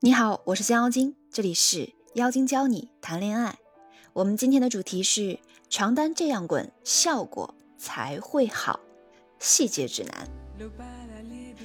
你好，我是降妖精，这里是妖精教你谈恋爱。我们今天的主题是床单这样滚，效果才会好。细节指南。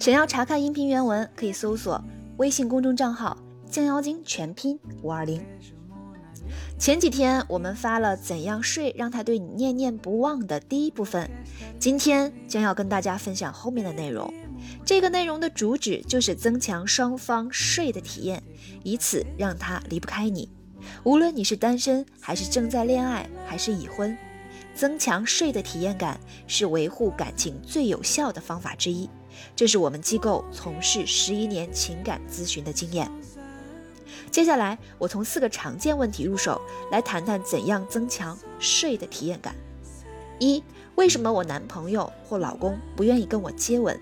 想要查看音频原文，可以搜索微信公众账号“降妖精”全拼五二零。前几天我们发了怎样睡让他对你念念不忘的第一部分，今天将要跟大家分享后面的内容。这个内容的主旨就是增强双方睡的体验，以此让他离不开你。无论你是单身还是正在恋爱还是已婚，增强睡的体验感是维护感情最有效的方法之一。这是我们机构从事十一年情感咨询的经验。接下来，我从四个常见问题入手，来谈谈怎样增强睡的体验感。一、为什么我男朋友或老公不愿意跟我接吻？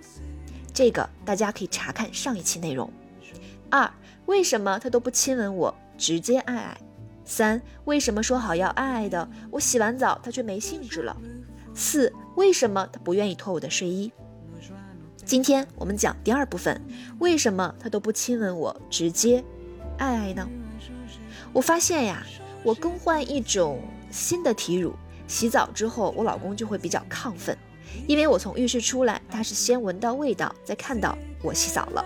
这个大家可以查看上一期内容。二，为什么他都不亲吻我，直接爱爱？三，为什么说好要爱爱的，我洗完澡他却没兴致了？四，为什么他不愿意脱我的睡衣？今天我们讲第二部分，为什么他都不亲吻我，直接爱爱呢？我发现呀，我更换一种新的体乳，洗澡之后我老公就会比较亢奋。因为我从浴室出来，他是先闻到味道，再看到我洗澡了。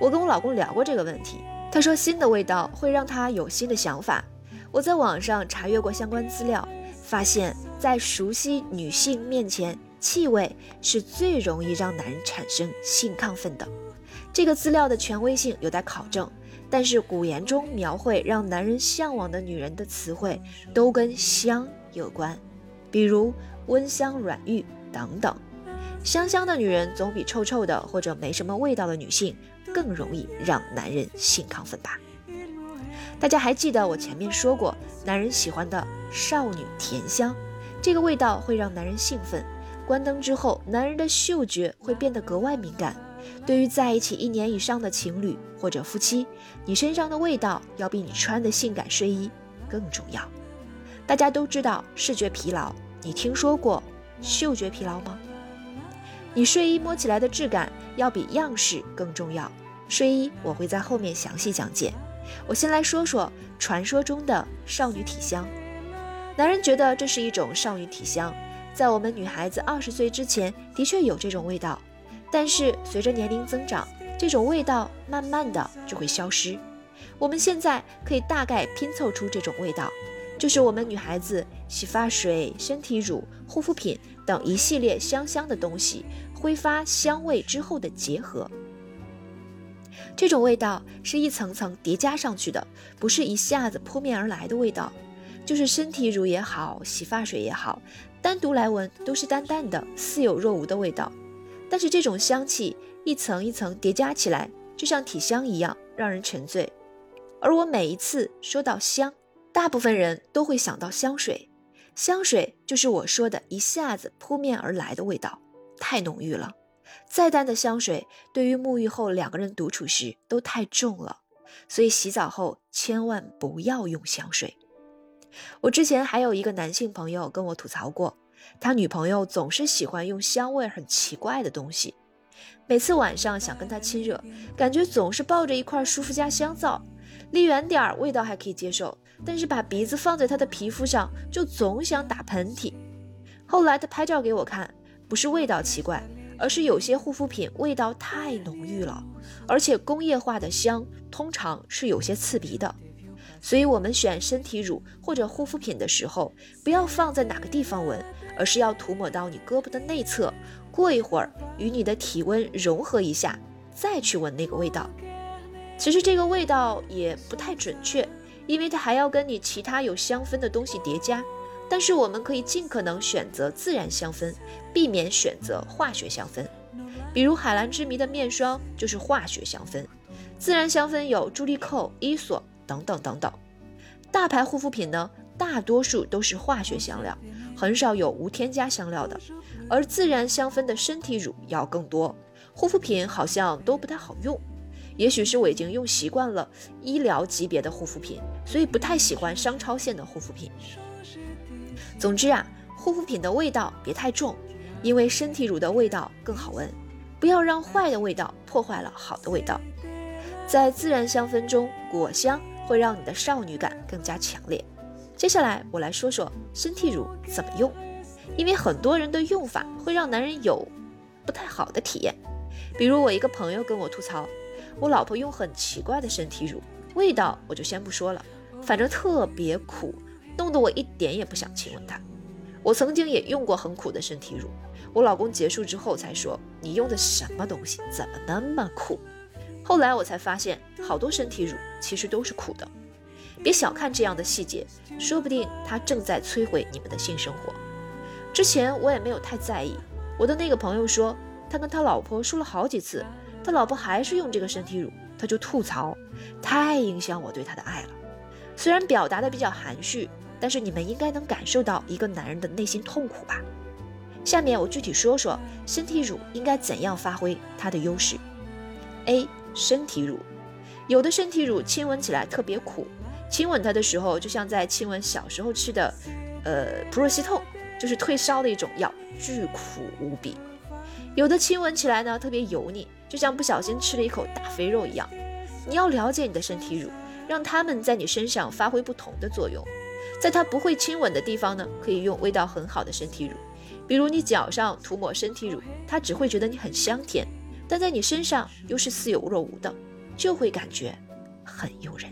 我跟我老公聊过这个问题，他说新的味道会让他有新的想法。我在网上查阅过相关资料，发现，在熟悉女性面前，气味是最容易让男人产生性亢奋的。这个资料的权威性有待考证，但是古言中描绘让男人向往的女人的词汇都跟香有关，比如温香软玉。等等，香香的女人总比臭臭的或者没什么味道的女性更容易让男人性亢奋吧？大家还记得我前面说过，男人喜欢的少女甜香，这个味道会让男人兴奋。关灯之后，男人的嗅觉会变得格外敏感。对于在一起一年以上的情侣或者夫妻，你身上的味道要比你穿的性感睡衣更重要。大家都知道视觉疲劳，你听说过？嗅觉疲劳吗？你睡衣摸起来的质感要比样式更重要。睡衣我会在后面详细讲解。我先来说说传说中的少女体香。男人觉得这是一种少女体香，在我们女孩子二十岁之前的确有这种味道，但是随着年龄增长，这种味道慢慢的就会消失。我们现在可以大概拼凑出这种味道。就是我们女孩子洗发水、身体乳、护肤品等一系列香香的东西挥发香味之后的结合。这种味道是一层层叠加上去的，不是一下子扑面而来的味道。就是身体乳也好，洗发水也好，单独来闻都是淡淡的、似有若无的味道。但是这种香气一层一层叠加起来，就像体香一样，让人沉醉。而我每一次说到香，大部分人都会想到香水，香水就是我说的一下子扑面而来的味道，太浓郁了。再淡的香水，对于沐浴后两个人独处时都太重了，所以洗澡后千万不要用香水。我之前还有一个男性朋友跟我吐槽过，他女朋友总是喜欢用香味很奇怪的东西，每次晚上想跟他亲热，感觉总是抱着一块舒肤佳香皂。离远点儿，味道还可以接受，但是把鼻子放在他的皮肤上，就总想打喷嚏。后来他拍照给我看，不是味道奇怪，而是有些护肤品味道太浓郁了，而且工业化的香通常是有些刺鼻的。所以，我们选身体乳或者护肤品的时候，不要放在哪个地方闻，而是要涂抹到你胳膊的内侧，过一会儿与你的体温融合一下，再去闻那个味道。其实这个味道也不太准确，因为它还要跟你其他有香氛的东西叠加。但是我们可以尽可能选择自然香氛，避免选择化学香氛。比如海蓝之谜的面霜就是化学香氛，自然香氛有朱丽蔻、伊索等等等等。大牌护肤品呢，大多数都是化学香料，很少有无添加香料的。而自然香氛的身体乳要更多，护肤品好像都不太好用。也许是我已经用习惯了医疗级别的护肤品，所以不太喜欢商超线的护肤品。总之啊，护肤品的味道别太重，因为身体乳的味道更好闻。不要让坏的味道破坏了好的味道。在自然香氛中，果香会让你的少女感更加强烈。接下来我来说说身体乳怎么用，因为很多人的用法会让男人有不太好的体验。比如我一个朋友跟我吐槽，我老婆用很奇怪的身体乳，味道我就先不说了，反正特别苦，弄得我一点也不想亲吻她。我曾经也用过很苦的身体乳，我老公结束之后才说：“你用的什么东西，怎么那么苦？”后来我才发现，好多身体乳其实都是苦的。别小看这样的细节，说不定它正在摧毁你们的性生活。之前我也没有太在意，我的那个朋友说。他跟他老婆说了好几次，他老婆还是用这个身体乳，他就吐槽，太影响我对他的爱了。虽然表达的比较含蓄，但是你们应该能感受到一个男人的内心痛苦吧？下面我具体说说身体乳应该怎样发挥它的优势。A. 身体乳，有的身体乳亲吻起来特别苦，亲吻它的时候就像在亲吻小时候吃的，呃，普若西痛，就是退烧的一种药，巨苦无比。有的亲吻起来呢特别油腻，就像不小心吃了一口大肥肉一样。你要了解你的身体乳，让它们在你身上发挥不同的作用。在它不会亲吻的地方呢，可以用味道很好的身体乳，比如你脚上涂抹身体乳，它只会觉得你很香甜；但在你身上又是似有若无的，就会感觉很诱人。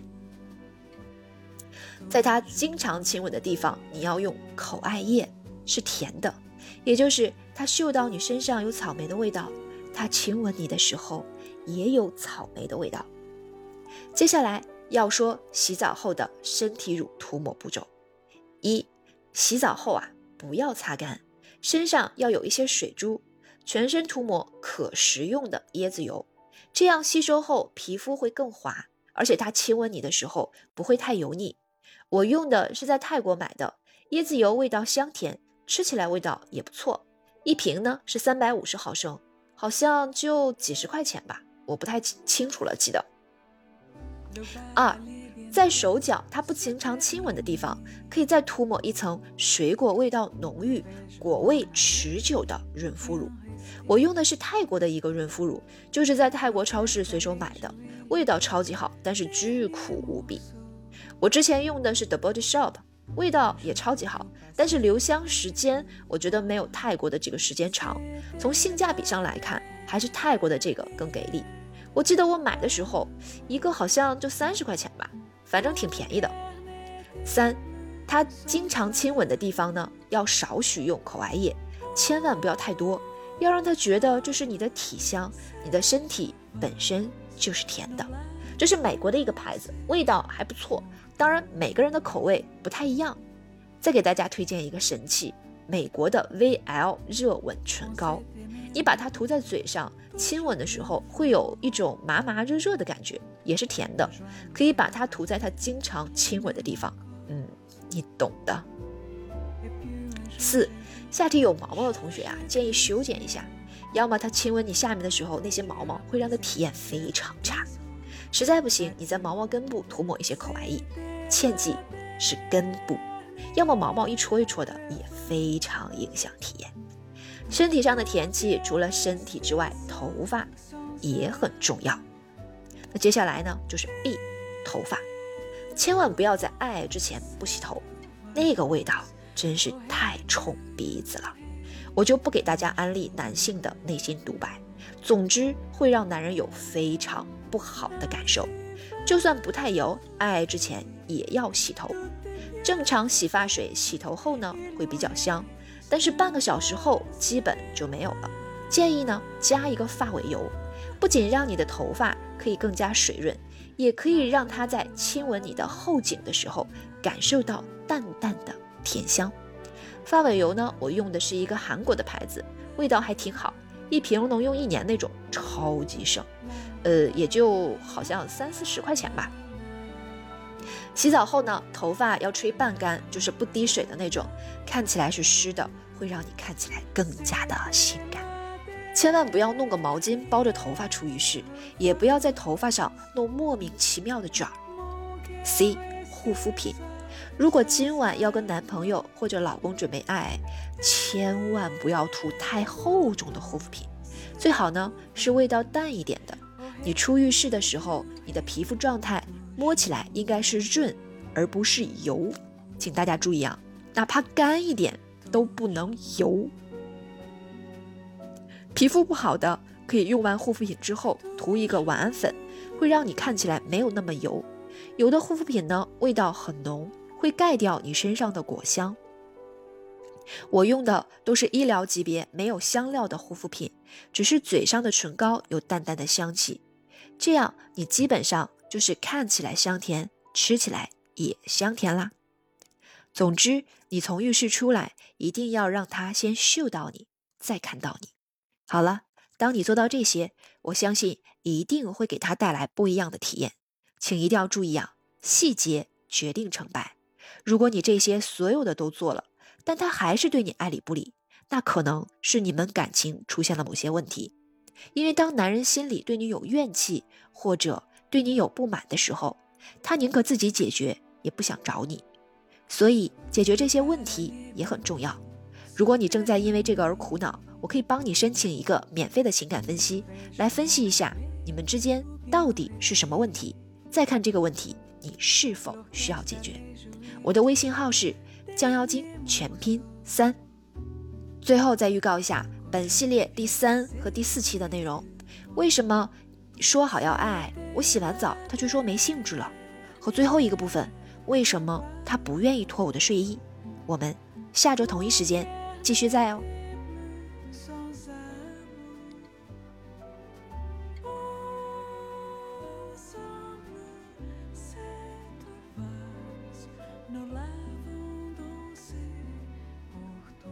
在它经常亲吻的地方，你要用口爱液，是甜的。也就是他嗅到你身上有草莓的味道，他亲吻你的时候也有草莓的味道。接下来要说洗澡后的身体乳涂抹步骤：一、洗澡后啊，不要擦干，身上要有一些水珠，全身涂抹可食用的椰子油，这样吸收后皮肤会更滑，而且他亲吻你的时候不会太油腻。我用的是在泰国买的椰子油，味道香甜。吃起来味道也不错，一瓶呢是三百五十毫升，好像就几十块钱吧，我不太清楚了，记得。二，在手脚它不经常亲吻的地方，可以再涂抹一层水果味道浓郁、果味持久的润肤乳。我用的是泰国的一个润肤乳，就是在泰国超市随手买的，味道超级好，但是巨苦无比。我之前用的是 The Body Shop。味道也超级好，但是留香时间我觉得没有泰国的这个时间长。从性价比上来看，还是泰国的这个更给力。我记得我买的时候，一个好像就三十块钱吧，反正挺便宜的。三，他经常亲吻的地方呢，要少许用口爱液，千万不要太多，要让他觉得这是你的体香，你的身体本身就是甜的。这是美国的一个牌子，味道还不错。当然，每个人的口味不太一样。再给大家推荐一个神器，美国的 VL 热吻唇膏。你把它涂在嘴上，亲吻的时候会有一种麻麻热热的感觉，也是甜的。可以把它涂在他经常亲吻的地方，嗯，你懂的。四，下体有毛毛的同学啊，建议修剪一下，要么他亲吻你下面的时候，那些毛毛会让他体验非常差。实在不行，你在毛毛根部涂抹一些口白液，切记是根部，要么毛毛一戳一戳的也非常影响体验。身体上的甜气除了身体之外，头发也很重要。那接下来呢，就是 B，头发，千万不要在爱爱之前不洗头，那个味道真是太冲鼻子了。我就不给大家安利男性的内心独白，总之会让男人有非常。不好的感受，就算不太油，爱爱之前也要洗头。正常洗发水洗头后呢，会比较香，但是半个小时后基本就没有了。建议呢加一个发尾油，不仅让你的头发可以更加水润，也可以让它在亲吻你的后颈的时候感受到淡淡的甜香。发尾油呢，我用的是一个韩国的牌子，味道还挺好，一瓶能用一年那种，超级省。呃，也就好像三四十块钱吧。洗澡后呢，头发要吹半干，就是不滴水的那种，看起来是湿的，会让你看起来更加的性感。千万不要弄个毛巾包着头发出浴室，也不要在头发上弄莫名其妙的卷儿。C 护肤品，如果今晚要跟男朋友或者老公准备爱，千万不要涂太厚重的护肤品，最好呢是味道淡一点的。你出浴室的时候，你的皮肤状态摸起来应该是润，而不是油。请大家注意啊，哪怕干一点都不能油。皮肤不好的，可以用完护肤品之后涂一个晚安粉，会让你看起来没有那么油。有的护肤品呢，味道很浓，会盖掉你身上的果香。我用的都是医疗级别没有香料的护肤品，只是嘴上的唇膏有淡淡的香气，这样你基本上就是看起来香甜，吃起来也香甜啦。总之，你从浴室出来，一定要让他先嗅到你，再看到你。好了，当你做到这些，我相信一定会给他带来不一样的体验。请一定要注意啊，细节决定成败。如果你这些所有的都做了，但他还是对你爱理不理，那可能是你们感情出现了某些问题。因为当男人心里对你有怨气，或者对你有不满的时候，他宁可自己解决，也不想找你。所以解决这些问题也很重要。如果你正在因为这个而苦恼，我可以帮你申请一个免费的情感分析，来分析一下你们之间到底是什么问题。再看这个问题，你是否需要解决？我的微信号是降妖精全拼三。最后再预告一下本系列第三和第四期的内容。为什么说好要爱我洗完澡他却说没兴致了？和最后一个部分，为什么他不愿意脱我的睡衣？我们下周同一时间继续在哦。